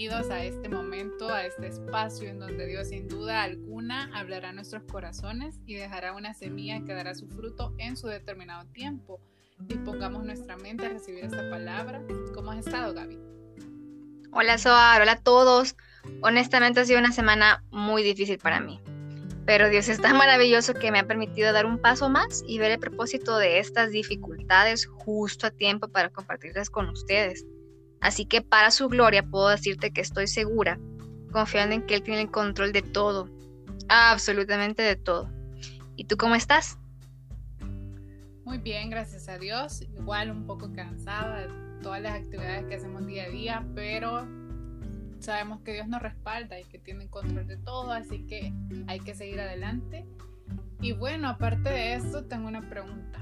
bienvenidos a este momento, a este espacio en donde Dios sin duda alguna hablará a nuestros corazones y dejará una semilla que dará su fruto en su determinado tiempo. Dispongamos nuestra mente a recibir esta palabra. ¿Cómo has estado, Gaby? Hola, Soar, hola a todos. Honestamente ha sido una semana muy difícil para mí. Pero Dios es tan maravilloso que me ha permitido dar un paso más y ver el propósito de estas dificultades justo a tiempo para compartirlas con ustedes. Así que para su gloria puedo decirte que estoy segura, confiando en que Él tiene el control de todo, absolutamente de todo. ¿Y tú cómo estás? Muy bien, gracias a Dios. Igual un poco cansada de todas las actividades que hacemos día a día, pero sabemos que Dios nos respalda y que tiene control de todo, así que hay que seguir adelante. Y bueno, aparte de esto, tengo una pregunta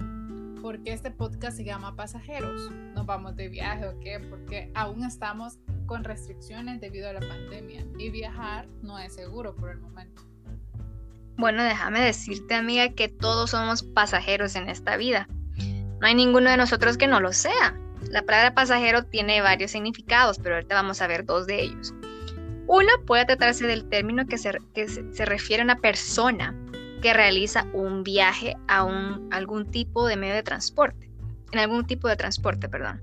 por este podcast se llama Pasajeros. Nos vamos de viaje o qué, porque aún estamos con restricciones debido a la pandemia y viajar no es seguro por el momento. Bueno, déjame decirte, amiga, que todos somos pasajeros en esta vida. No hay ninguno de nosotros que no lo sea. La palabra pasajero tiene varios significados, pero ahorita vamos a ver dos de ellos. Uno puede tratarse del término que se, que se refiere a una persona que realiza un viaje a un, algún tipo de medio de transporte, en algún tipo de transporte, perdón,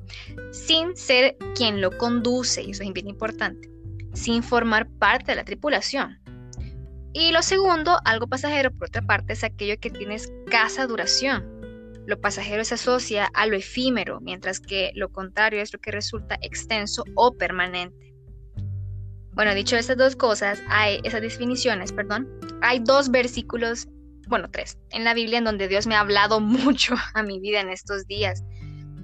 sin ser quien lo conduce, y eso es bien importante, sin formar parte de la tripulación. Y lo segundo, algo pasajero, por otra parte, es aquello que tiene escasa duración. Lo pasajero se asocia a lo efímero, mientras que lo contrario es lo que resulta extenso o permanente. Bueno, dicho estas dos cosas, hay esas definiciones, perdón, hay dos versículos, bueno, tres, en la Biblia en donde Dios me ha hablado mucho a mi vida en estos días,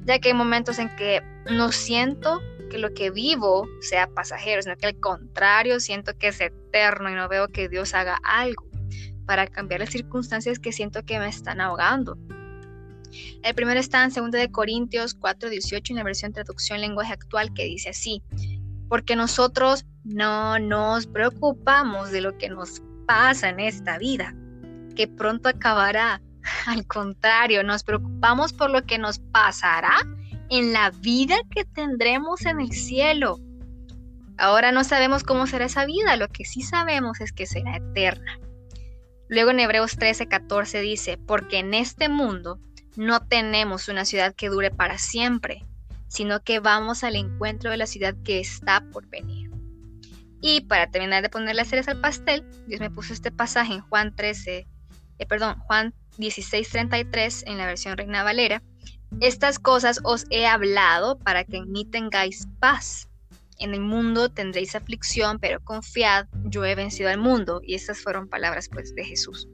ya que hay momentos en que no siento que lo que vivo sea pasajero, sino que al contrario siento que es eterno y no veo que Dios haga algo para cambiar las circunstancias que siento que me están ahogando. El primero está en 2 de Corintios 4:18 en la versión traducción lenguaje actual que dice así: porque nosotros no nos preocupamos de lo que nos pasa en esta vida, que pronto acabará. Al contrario, nos preocupamos por lo que nos pasará en la vida que tendremos en el cielo. Ahora no sabemos cómo será esa vida, lo que sí sabemos es que será eterna. Luego en Hebreos 13, 14 dice, porque en este mundo no tenemos una ciudad que dure para siempre, sino que vamos al encuentro de la ciudad que está por venir. Y para terminar de poner las ceres al pastel, Dios me puso este pasaje en Juan 13, eh, perdón, Juan 16:33 en la versión Reina Valera. Estas cosas os he hablado para que en mí tengáis paz. En el mundo tendréis aflicción, pero confiad, yo he vencido al mundo. Y estas fueron palabras pues de Jesús.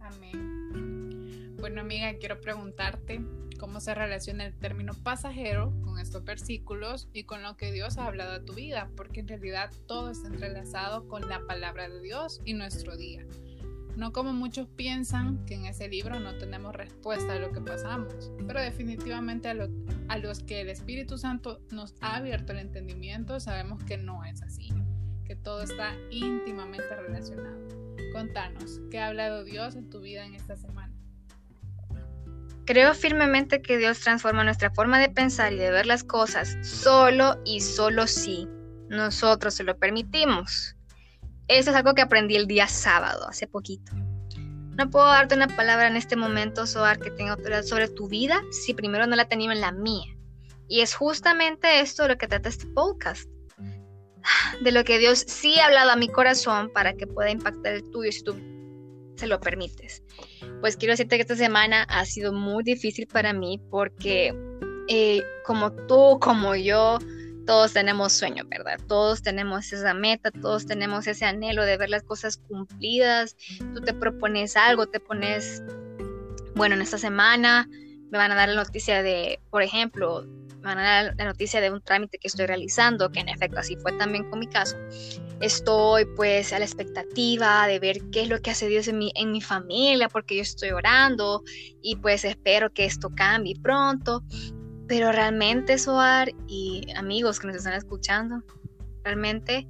Amén. Bueno amiga, quiero preguntarte, cómo se relaciona el término pasajero con estos versículos y con lo que Dios ha hablado a tu vida, porque en realidad todo está entrelazado con la palabra de Dios y nuestro día. No como muchos piensan que en ese libro no tenemos respuesta a lo que pasamos, pero definitivamente a, a los que el Espíritu Santo nos ha abierto el entendimiento sabemos que no es así, que todo está íntimamente relacionado. Contanos, ¿qué ha hablado Dios en tu vida en esta semana? Creo firmemente que Dios transforma nuestra forma de pensar y de ver las cosas solo y solo si nosotros se lo permitimos. Eso es algo que aprendí el día sábado, hace poquito. No puedo darte una palabra en este momento, Soar, que tenga autoridad sobre tu vida si primero no la tenía en la mía. Y es justamente esto lo que trata este podcast. De lo que Dios sí ha hablado a mi corazón para que pueda impactar el tuyo si tú se lo permites. Pues quiero decirte que esta semana ha sido muy difícil para mí porque eh, como tú, como yo, todos tenemos sueño, ¿verdad? Todos tenemos esa meta, todos tenemos ese anhelo de ver las cosas cumplidas. Tú te propones algo, te pones, bueno, en esta semana me van a dar la noticia de, por ejemplo, me van a dar la noticia de un trámite que estoy realizando, que en efecto así fue también con mi caso. Estoy pues a la expectativa de ver qué es lo que hace Dios en mi, en mi familia, porque yo estoy orando y pues espero que esto cambie pronto. Pero realmente, Soar y amigos que nos están escuchando, realmente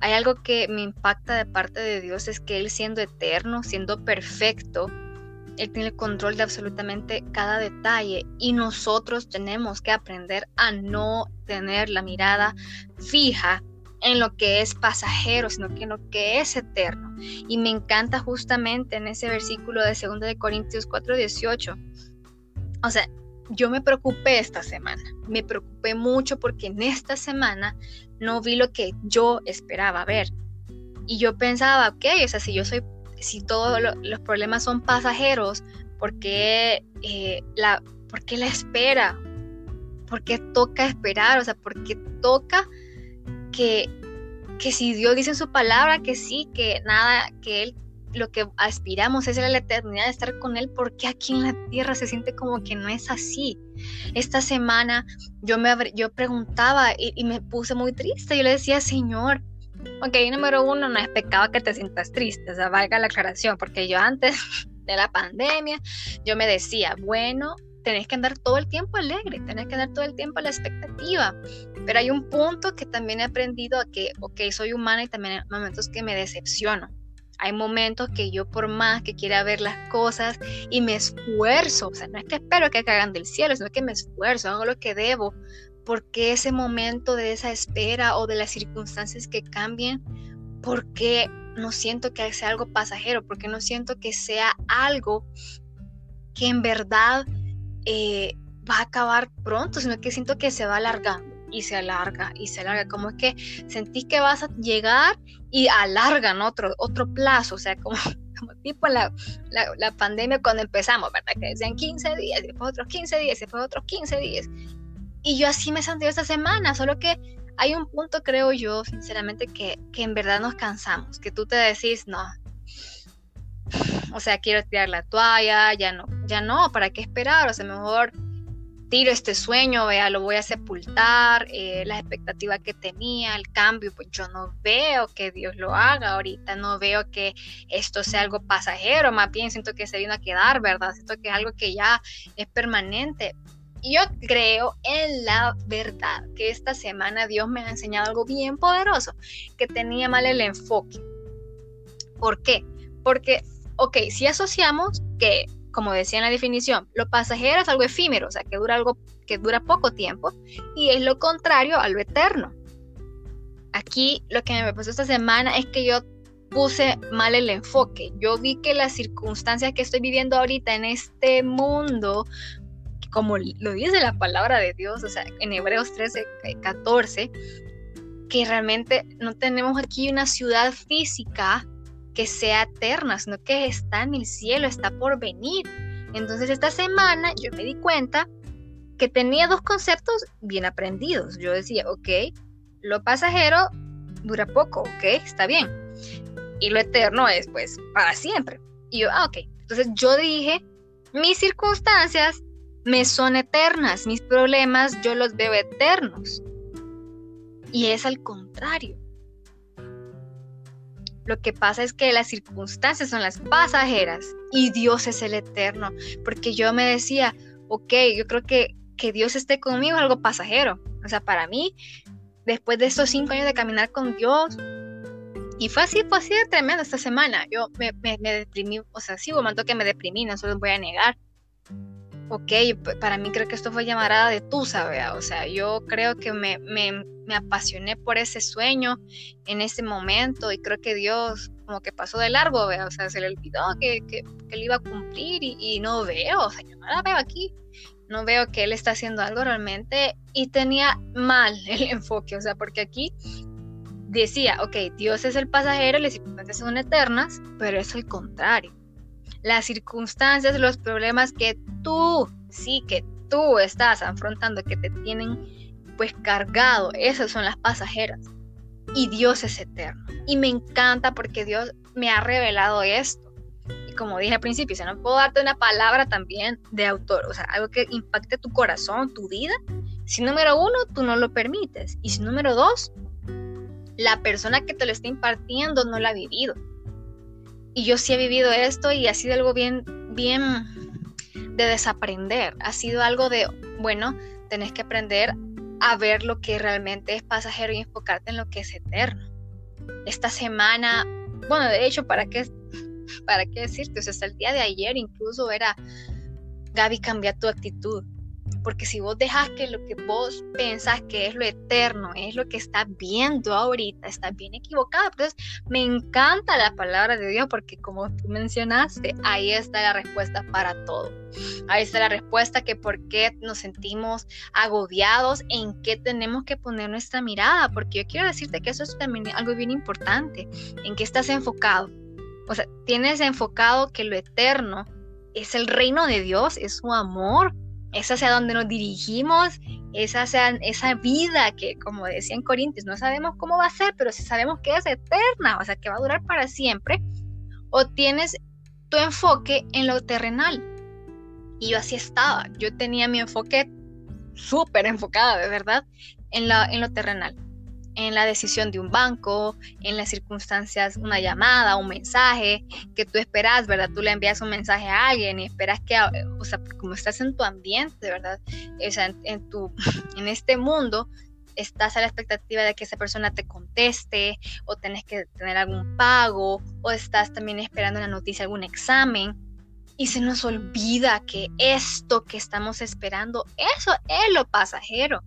hay algo que me impacta de parte de Dios, es que Él siendo eterno, siendo perfecto, él tiene el control de absolutamente cada detalle y nosotros tenemos que aprender a no tener la mirada fija en lo que es pasajero, sino que en lo que es eterno. Y me encanta justamente en ese versículo de 2 de Corintios 4:18. O sea, yo me preocupé esta semana, me preocupé mucho porque en esta semana no vi lo que yo esperaba ver. Y yo pensaba, ok, o sea, si yo soy, si todos los problemas son pasajeros, ¿por qué, eh, la, ¿por qué la espera? ¿Por qué toca esperar? O sea, ¿por qué toca que, que si Dios dice en su palabra que sí, que nada, que Él lo que aspiramos es la eternidad de estar con Él, porque aquí en la tierra se siente como que no es así. Esta semana yo me yo preguntaba y, me puse muy triste. Yo le decía, Señor, ok, número uno, no es pecado que te sientas triste, o sea, valga la aclaración, porque yo antes de la pandemia, yo me decía, bueno, tenés que andar todo el tiempo alegre, tenés que andar todo el tiempo a la expectativa. Pero hay un punto que también he aprendido a que, ok, soy humana y también hay momentos que me decepciono. Hay momentos que yo por más que quiera ver las cosas y me esfuerzo, o sea, no es que espero que caigan del cielo, sino que me esfuerzo, hago lo que debo, porque ese momento de esa espera o de las circunstancias que cambien, porque no siento que sea algo pasajero, porque no siento que sea algo que en verdad eh, va a acabar pronto, sino que siento que se va alargando y se alarga y se alarga, como es que sentís que vas a llegar y alargan otro, otro plazo, o sea, como, como tipo la, la, pandemia cuando empezamos, ¿verdad? Que decían 15 días, después otros 15 días, después otros 15 días. Y yo así me sentido esta semana, solo que hay un punto, creo yo, sinceramente, que, que en verdad nos cansamos, que tú te decís, no, o sea, quiero tirar la toalla, ya no, ya no, ¿para qué esperar? O sea, mejor tiro este sueño, vea, lo voy a sepultar, eh, la expectativa que tenía, el cambio, pues yo no veo que Dios lo haga ahorita, no veo que esto sea algo pasajero, más bien siento que se vino a quedar, ¿verdad? Siento que es algo que ya es permanente. Y yo creo en la verdad que esta semana Dios me ha enseñado algo bien poderoso, que tenía mal el enfoque. ¿Por qué? Porque, ok, si asociamos que como decía en la definición, lo pasajero es algo efímero, o sea, que dura algo que dura poco tiempo, y es lo contrario a lo eterno. Aquí lo que me pasó esta semana es que yo puse mal el enfoque. Yo vi que las circunstancias que estoy viviendo ahorita en este mundo, como lo dice la palabra de Dios, o sea, en Hebreos 13, 14, que realmente no tenemos aquí una ciudad física que sea eterna, sino que está en el cielo, está por venir. Entonces esta semana yo me di cuenta que tenía dos conceptos bien aprendidos. Yo decía, ok, lo pasajero dura poco, ok, está bien. Y lo eterno es pues para siempre. Y yo, ah, ok. Entonces yo dije, mis circunstancias me son eternas, mis problemas yo los veo eternos. Y es al contrario. Lo que pasa es que las circunstancias son las pasajeras y Dios es el eterno. Porque yo me decía, ok, yo creo que que Dios esté conmigo es algo pasajero. O sea, para mí, después de estos cinco años de caminar con Dios, y fue así, fue así de tremendo esta semana. Yo me, me, deprimí, o sea, sí, que me deprimí, no se los voy a negar ok, para mí creo que esto fue llamarada de Tusa, ¿vea? o sea, yo creo que me, me, me, apasioné por ese sueño en ese momento y creo que Dios como que pasó de largo, ¿vea? o sea, se le olvidó que, que, que él iba a cumplir y, y, no veo, o sea, yo no la veo aquí, no veo que él está haciendo algo realmente y tenía mal el enfoque, o sea, porque aquí decía, ok, Dios es el pasajero, las circunstancias son eternas, pero es el contrario las circunstancias, los problemas que tú, sí, que tú estás afrontando, que te tienen pues cargado, esas son las pasajeras. Y Dios es eterno. Y me encanta porque Dios me ha revelado esto. Y como dije al principio, si no puedo darte una palabra también de autor, o sea, algo que impacte tu corazón, tu vida. Si número uno, tú no lo permites. Y si número dos, la persona que te lo está impartiendo no lo ha vivido. Y yo sí he vivido esto y ha sido algo bien, bien de desaprender. Ha sido algo de, bueno, tenés que aprender a ver lo que realmente es pasajero y enfocarte en lo que es eterno. Esta semana, bueno, de hecho, ¿para qué, para qué decirte? O sea, hasta el día de ayer incluso era, Gaby, cambia tu actitud. Porque si vos dejas que lo que vos pensás que es lo eterno, es lo que estás viendo ahorita, estás bien equivocado. Entonces, me encanta la palabra de Dios porque como tú mencionaste, ahí está la respuesta para todo. Ahí está la respuesta que por qué nos sentimos agobiados, en qué tenemos que poner nuestra mirada. Porque yo quiero decirte que eso es también algo bien importante. ¿En qué estás enfocado? O sea, tienes enfocado que lo eterno es el reino de Dios, es su amor, es hacia donde nos dirigimos, es hacia esa vida que, como decía en Corintios, no sabemos cómo va a ser, pero sí sabemos que es eterna, o sea, que va a durar para siempre, o tienes tu enfoque en lo terrenal. Y yo así estaba, yo tenía mi enfoque súper enfocada, de verdad, en, la, en lo terrenal en la decisión de un banco, en las circunstancias, una llamada, un mensaje que tú esperas, ¿verdad? Tú le envías un mensaje a alguien y esperas que, o sea, como estás en tu ambiente, ¿verdad? O sea, en, tu, en este mundo, estás a la expectativa de que esa persona te conteste o tenés que tener algún pago o estás también esperando una noticia, algún examen. Y se nos olvida que esto que estamos esperando, eso es lo pasajero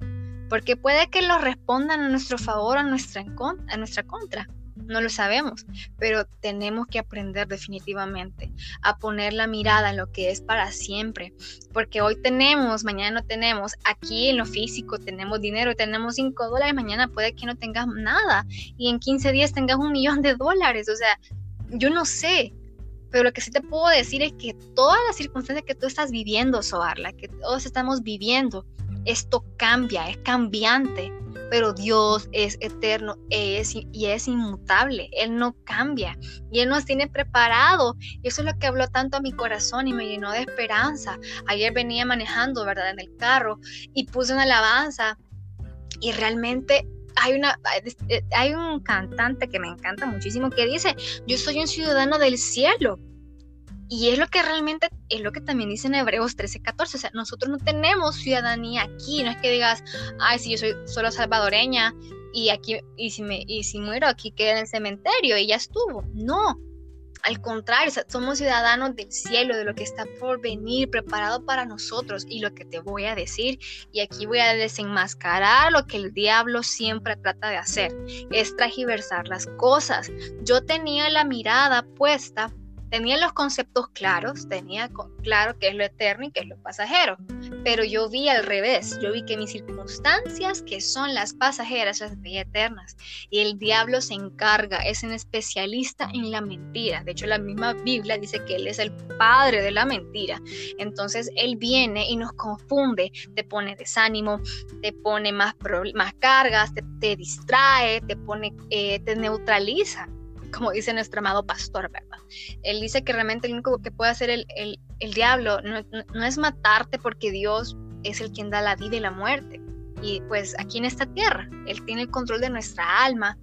porque puede que lo respondan a nuestro favor a nuestra, a nuestra contra. No lo sabemos, pero tenemos que aprender definitivamente a poner la mirada en lo que es para siempre, porque hoy tenemos, mañana no tenemos, aquí en lo físico tenemos dinero, tenemos 5 dólares, mañana puede que no tengas nada y en 15 días tengas un millón de dólares, o sea, yo no sé, pero lo que sí te puedo decir es que todas las circunstancias que tú estás viviendo, Soarla, que todos estamos viviendo, esto cambia, es cambiante, pero Dios es eterno es, y es inmutable. Él no cambia y Él nos tiene preparado. Y eso es lo que habló tanto a mi corazón y me llenó de esperanza. Ayer venía manejando, ¿verdad? En el carro y puse una alabanza y realmente hay, una, hay un cantante que me encanta muchísimo que dice, yo soy un ciudadano del cielo. Y es lo que realmente, es lo que también dice en Hebreos 13, 14. O sea, nosotros no tenemos ciudadanía aquí. No es que digas, ay, si yo soy solo salvadoreña y aquí, y si, me, y si muero aquí queda en el cementerio y estuvo. No. Al contrario, somos ciudadanos del cielo, de lo que está por venir, preparado para nosotros. Y lo que te voy a decir, y aquí voy a desenmascarar lo que el diablo siempre trata de hacer, es tragiversar las cosas. Yo tenía la mirada puesta tenía los conceptos claros, tenía claro qué es lo eterno y qué es lo pasajero, pero yo vi al revés, yo vi que mis circunstancias, que son las pasajeras, las veía eternas, y el diablo se encarga, es un especialista en la mentira, de hecho la misma Biblia dice que él es el padre de la mentira, entonces él viene y nos confunde, te pone desánimo, te pone más, más cargas, te, distrae, te pone, eh, te neutraliza como dice nuestro amado pastor, ¿verdad? Él dice que realmente lo único que puede hacer el, diablo no, es matarte porque Dios es el quien da la vida y la muerte. Y pues aquí en esta tierra, Él tiene el control de nuestra alma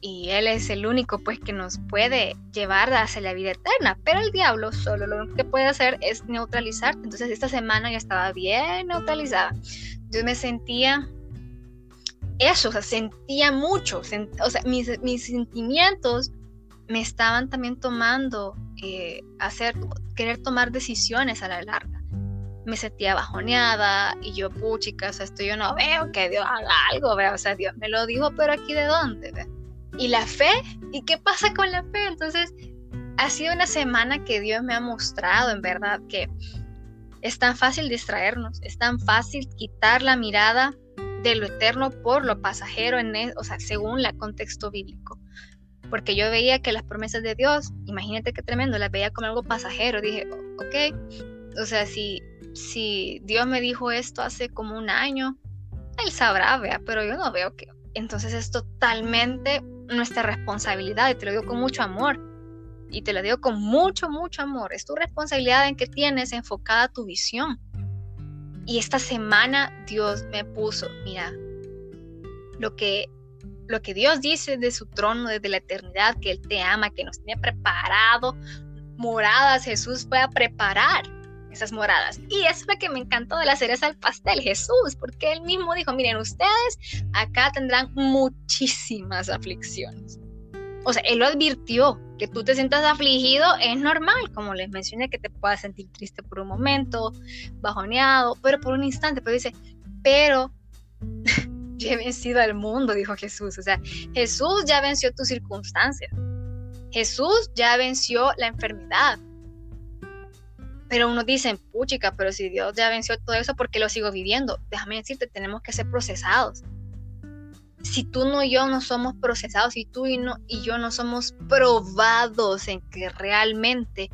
y Él es el único pues que nos puede llevar hacia la vida eterna. Pero el diablo solo lo único que puede hacer es neutralizarte. Entonces esta semana ya estaba bien neutralizada. Yo me sentía eso, o sea, sentía mucho, o sea, mis, sentimientos me estaban también tomando, eh, hacer, querer tomar decisiones a la larga. Me sentía bajoneada y yo, puchica, o sea, esto yo no veo que Dios haga algo, o sea, Dios me lo dijo, pero aquí de dónde, Y la fe, ¿y qué pasa con la fe? Entonces, ha sido una semana que Dios me ha mostrado, en verdad, que es tan fácil distraernos, es tan fácil quitar la mirada de lo eterno por lo pasajero, en e, o sea, según el contexto bíblico. Porque yo veía que las promesas de Dios, imagínate qué tremendo, las veía como algo pasajero. Dije, ok, o sea, si, si Dios me dijo esto hace como un año, Él sabrá, vea, pero yo no veo que. Entonces es totalmente nuestra responsabilidad y te lo digo con mucho amor. Y te lo digo con mucho, mucho amor. Es tu responsabilidad en que tienes enfocada tu visión y esta semana Dios me puso, mira, lo que, lo que Dios dice de su trono desde la eternidad, que Él te ama, que nos tiene preparado moradas, Jesús fue a preparar esas moradas. Y eso es lo que me encantó de la cereza al pastel, Jesús, porque Él mismo dijo, miren, ustedes acá tendrán muchísimas aflicciones. O sea, Él lo advirtió, que tú te sientas afligido es normal, como les mencioné, que te puedas sentir triste por un momento, bajoneado, pero por un instante, pero dice, pero ya he vencido al mundo, dijo Jesús. O sea, Jesús ya venció tus circunstancias. Jesús ya venció la enfermedad. Pero uno dice, puchica, pero si Dios ya venció todo eso, ¿por qué lo sigo viviendo? Déjame decirte, tenemos que ser procesados. Si tú no y yo no somos procesados, si tú y, no, y yo no somos probados en que realmente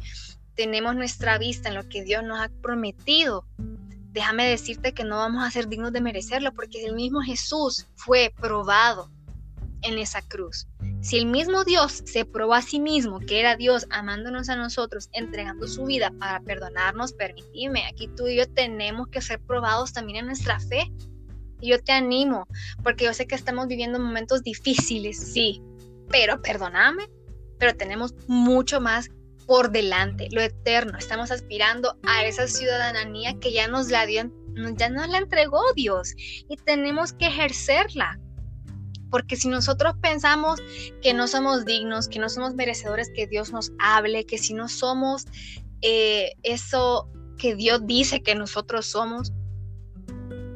tenemos nuestra vista en lo que Dios nos ha prometido, déjame decirte que no vamos a ser dignos de merecerlo, porque el mismo Jesús fue probado en esa cruz. Si el mismo Dios se probó a sí mismo, que era Dios amándonos a nosotros, entregando su vida para perdonarnos, permitime, aquí tú y yo tenemos que ser probados también en nuestra fe. Yo te animo, porque yo sé que estamos viviendo momentos difíciles, sí, pero perdóname, pero tenemos mucho más por delante, lo eterno. Estamos aspirando a esa ciudadanía que ya nos la dio, ya nos la entregó Dios y tenemos que ejercerla. Porque si nosotros pensamos que no somos dignos, que no somos merecedores que Dios nos hable, que si no somos eh, eso que Dios dice que nosotros somos,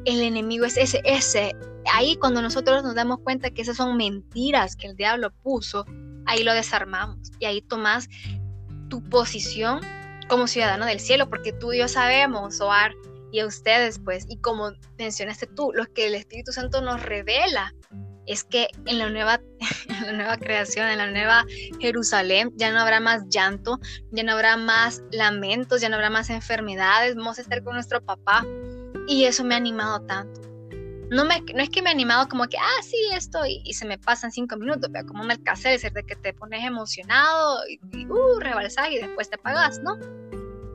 el enemigo es ese, ese. Ahí cuando nosotros nos damos cuenta que esas son mentiras que el diablo puso, ahí lo desarmamos y ahí tomas tu posición como ciudadano del cielo, porque tú y yo sabemos, Oar, y a ustedes, pues, y como mencionaste tú, lo que el Espíritu Santo nos revela es que en la nueva, en la nueva creación, en la nueva Jerusalén, ya no habrá más llanto, ya no habrá más lamentos, ya no habrá más enfermedades, vamos a estar con nuestro papá. Y eso me ha animado tanto. No, me, no es que me ha animado como que, ah, sí, esto, y, se me pasan cinco minutos, pero como un alcácer de que te pones emocionado y, y uh, rebalsas y después te apagas, ¿no?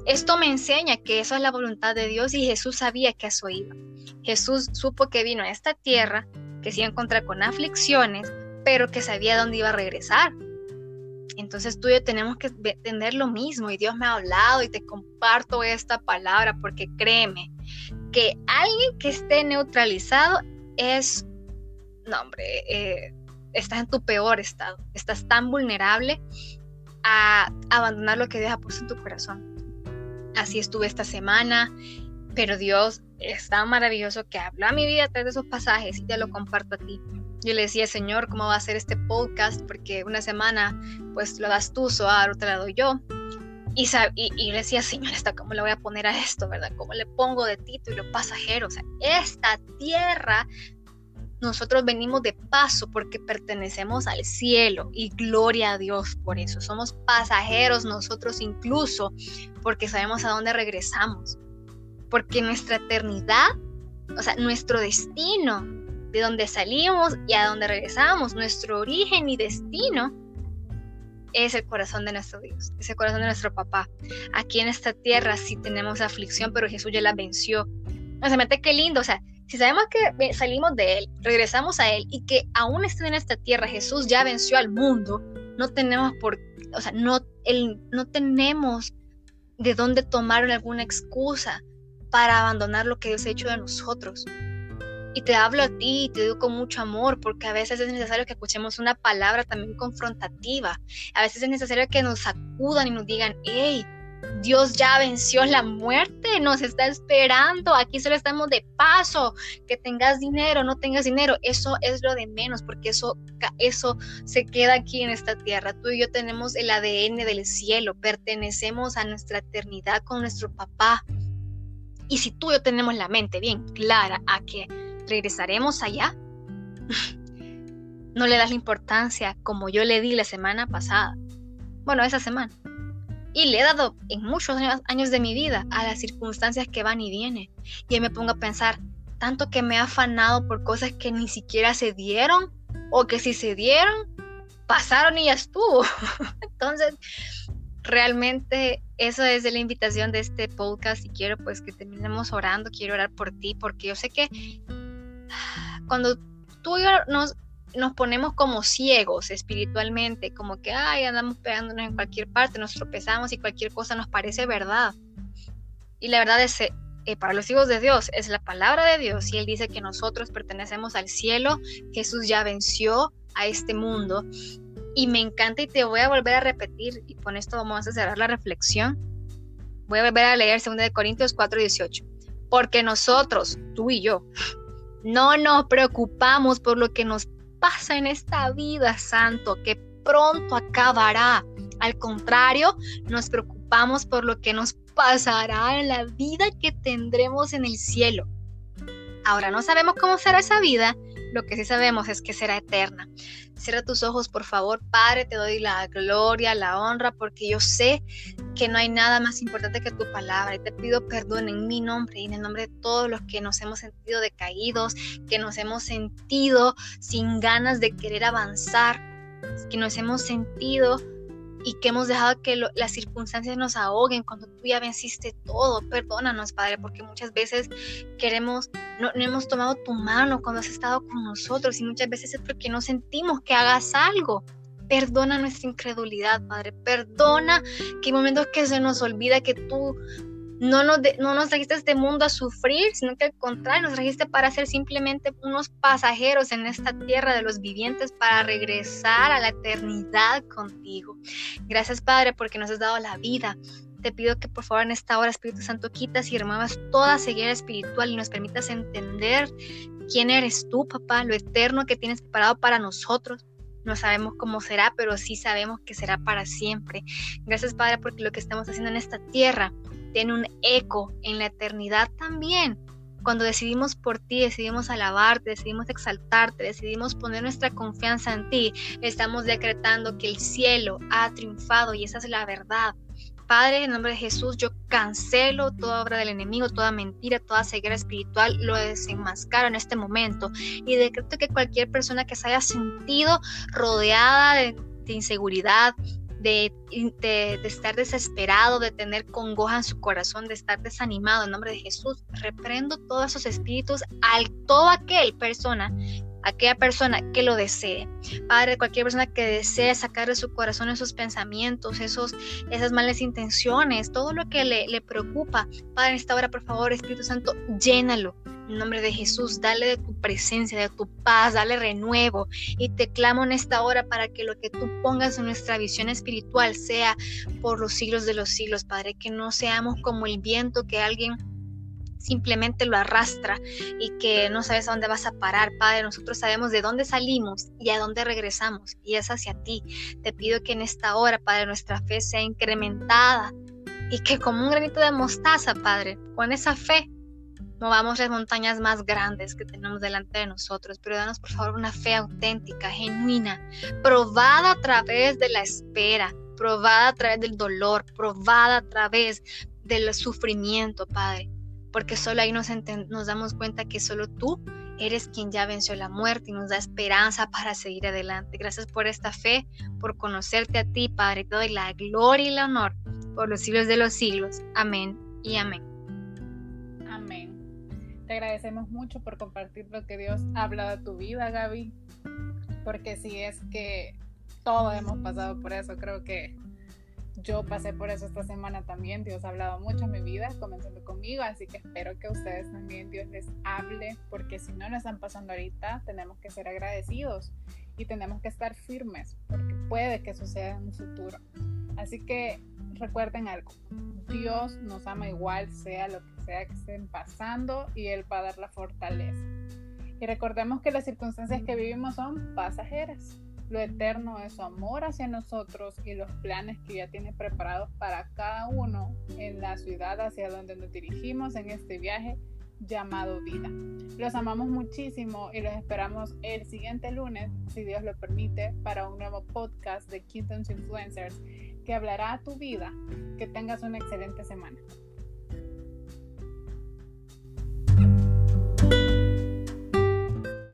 Esto me enseña que eso es la voluntad de Dios y Jesús sabía que eso iba. Jesús supo que vino a esta tierra que se iba a encontrar con aflicciones, pero que sabía dónde iba a regresar. Entonces tú y yo tenemos que tener lo mismo y Dios me ha hablado y te comparto esta palabra porque créeme que alguien que esté neutralizado es, no hombre, eh, estás en tu peor estado, estás tan vulnerable a abandonar lo que Dios ha puesto en tu corazón. Así estuve esta semana, pero Dios es tan maravilloso que habló a mi vida a través de esos pasajes y te lo comparto a ti. Yo le decía, Señor, ¿cómo va a ser este podcast? Porque una semana, pues lo das tú, Soar, otra la doy yo. Y, y, le decía, Señor, ¿cómo le voy a poner a esto, verdad? ¿Cómo le pongo de título y lo pasajero? O sea, esta tierra, nosotros venimos de paso porque pertenecemos al cielo y gloria a Dios por eso. Somos pasajeros nosotros incluso porque sabemos a dónde regresamos porque nuestra eternidad, o sea, nuestro destino, de donde salimos y a donde regresamos, nuestro origen y destino, es el corazón de nuestro Dios, es el corazón de nuestro papá. Aquí en esta tierra sí tenemos aflicción, pero Jesús ya la venció. O sea, mete qué lindo, o sea, si sabemos que salimos de Él, regresamos a Él y que aún está en esta tierra, Jesús ya venció al mundo, no tenemos por, o sea, no, el, no tenemos de dónde tomar alguna excusa para abandonar lo que Dios ha hecho de nosotros. Y te hablo a ti y te digo con mucho amor, porque a veces es necesario que escuchemos una palabra también confrontativa. A veces es necesario que nos sacudan y nos digan, hey, Dios ya venció la muerte, nos está esperando, aquí solo estamos de paso, que tengas dinero, no tengas dinero, eso es lo de menos, porque eso, eso se queda aquí en esta tierra. Tú y yo tenemos el ADN del cielo, pertenecemos a nuestra eternidad con nuestro papá. Y si tú y yo tenemos la mente bien clara a que regresaremos allá, no le das la importancia como yo le di la semana pasada. Bueno, esa semana. Y le he dado en muchos años de mi vida a las circunstancias que van y vienen. Y me pongo a pensar, tanto que me he afanado por cosas que ni siquiera se dieron o que si se dieron, pasaron y ya estuvo. Entonces, realmente eso es la invitación de este podcast y quiero pues que terminemos orando, quiero orar por ti porque yo sé que cuando tú y yo nos, ponemos como ciegos espiritualmente, como que ay, andamos pegándonos en cualquier parte, nos tropezamos y cualquier cosa nos parece verdad. Y la verdad es eh, para los hijos de Dios es la palabra de Dios y Él dice que nosotros pertenecemos al cielo, Jesús ya venció a este mundo Y me encanta y te voy a volver a repetir, y con esto vamos a cerrar la reflexión. Voy a volver a leer 2 de Corintios 4:18. Porque nosotros, tú y yo, no nos preocupamos por lo que nos pasa en esta vida, santo, que pronto acabará. Al contrario, nos preocupamos por lo que nos pasará en la vida que tendremos en el cielo. Ahora no sabemos cómo será esa vida, lo que sí sabemos es que será eterna. Cierra tus ojos, por favor, Padre, te doy la gloria, la honra, porque yo sé que no hay nada más importante que tu palabra. Y te pido perdón en mi nombre y en el nombre de todos los que nos hemos sentido decaídos, que nos hemos sentido sin ganas de querer avanzar, que nos hemos sentido y que hemos dejado que las circunstancias nos ahoguen cuando tú ya venciste todo. Perdónanos, Padre, porque muchas veces queremos, no, no, hemos tomado tu mano cuando has estado con nosotros y muchas veces es porque no sentimos que hagas algo. Perdona nuestra incredulidad, Padre. Perdona que hay momentos que se nos olvida que tú no nos, a este mundo a sufrir, sino que al contrario, nos trajiste para ser simplemente unos pasajeros en esta tierra de los vivientes para regresar a la eternidad contigo. Gracias, Padre, porque nos has dado la vida. Te pido que por favor en esta hora, Espíritu Santo, quitas y remuevas toda ceguera espiritual y nos permitas entender quién eres tú, papá, lo eterno que tienes preparado para nosotros. No sabemos cómo será, pero sí sabemos que será para siempre. Gracias, Padre, porque lo que estamos haciendo en esta tierra tiene un eco en la eternidad también. Cuando decidimos por ti, decidimos alabarte, decidimos exaltarte, decidimos poner nuestra confianza en ti, estamos decretando que el cielo ha triunfado y esa es la verdad. Padre, en nombre de Jesús, yo cancelo toda obra del enemigo, toda mentira, toda ceguera espiritual, lo desenmascaro en este momento y decreto que cualquier persona que se haya sentido rodeada de, de inseguridad, de, estar desesperado, de tener congoja en su corazón, de estar desanimado en nombre de Jesús. Reprendo todos esos espíritus al todo aquel persona aquella persona que lo desee. Padre, cualquier persona que desee sacar de su corazón esos pensamientos, esos, esas malas intenciones, todo lo que le, le preocupa. Padre, en esta hora, por favor, Espíritu Santo, llénalo en nombre de Jesús, dale de tu presencia, de tu paz, dale renuevo. Y te clamo en esta hora para que lo que tú pongas en nuestra visión espiritual sea por los siglos de los siglos, Padre. Que no seamos como el viento que alguien simplemente lo arrastra y que no sabes a dónde vas a parar, Padre. Nosotros sabemos de dónde salimos y a dónde regresamos y es hacia ti. Te pido que en esta hora, Padre, nuestra fe sea incrementada y que como un granito de mostaza, Padre, con esa fe movamos las montañas más grandes que tenemos delante de nosotros, pero danos por favor una fe auténtica, genuina, probada a través de la espera, probada a través del dolor, probada a través del sufrimiento, Padre, porque solo ahí nos, damos cuenta que solo tú eres quien ya venció la muerte y nos da esperanza para seguir adelante. Gracias por esta fe, por conocerte a ti, Padre. Te doy la gloria y el honor por los siglos de los siglos. Amén y amén. Te agradecemos mucho por compartir lo que Dios ha hablado a tu vida, Gaby, porque si es que todos hemos pasado por eso, creo que yo pasé por eso esta semana también. Dios ha hablado mucho en mi vida, comenzando conmigo, así que espero que ustedes también Dios les hable, porque si no lo están pasando ahorita, tenemos que ser agradecidos y tenemos que estar firmes, porque puede que suceda en un futuro. Así que recuerden algo, Dios nos ama igual, sea lo que sea que estén pasando y Él va a dar la fortaleza. Y recordemos que las circunstancias que vivimos son pasajeras. Lo eterno es su amor hacia nosotros y los planes que ya tiene preparados para cada uno en la ciudad hacia donde nos dirigimos en este viaje llamado vida. Los amamos muchísimo y los esperamos el siguiente lunes, si Dios lo permite, para un nuevo podcast de Kingdoms Influencers que hablará a tu vida. Que tengas una excelente semana.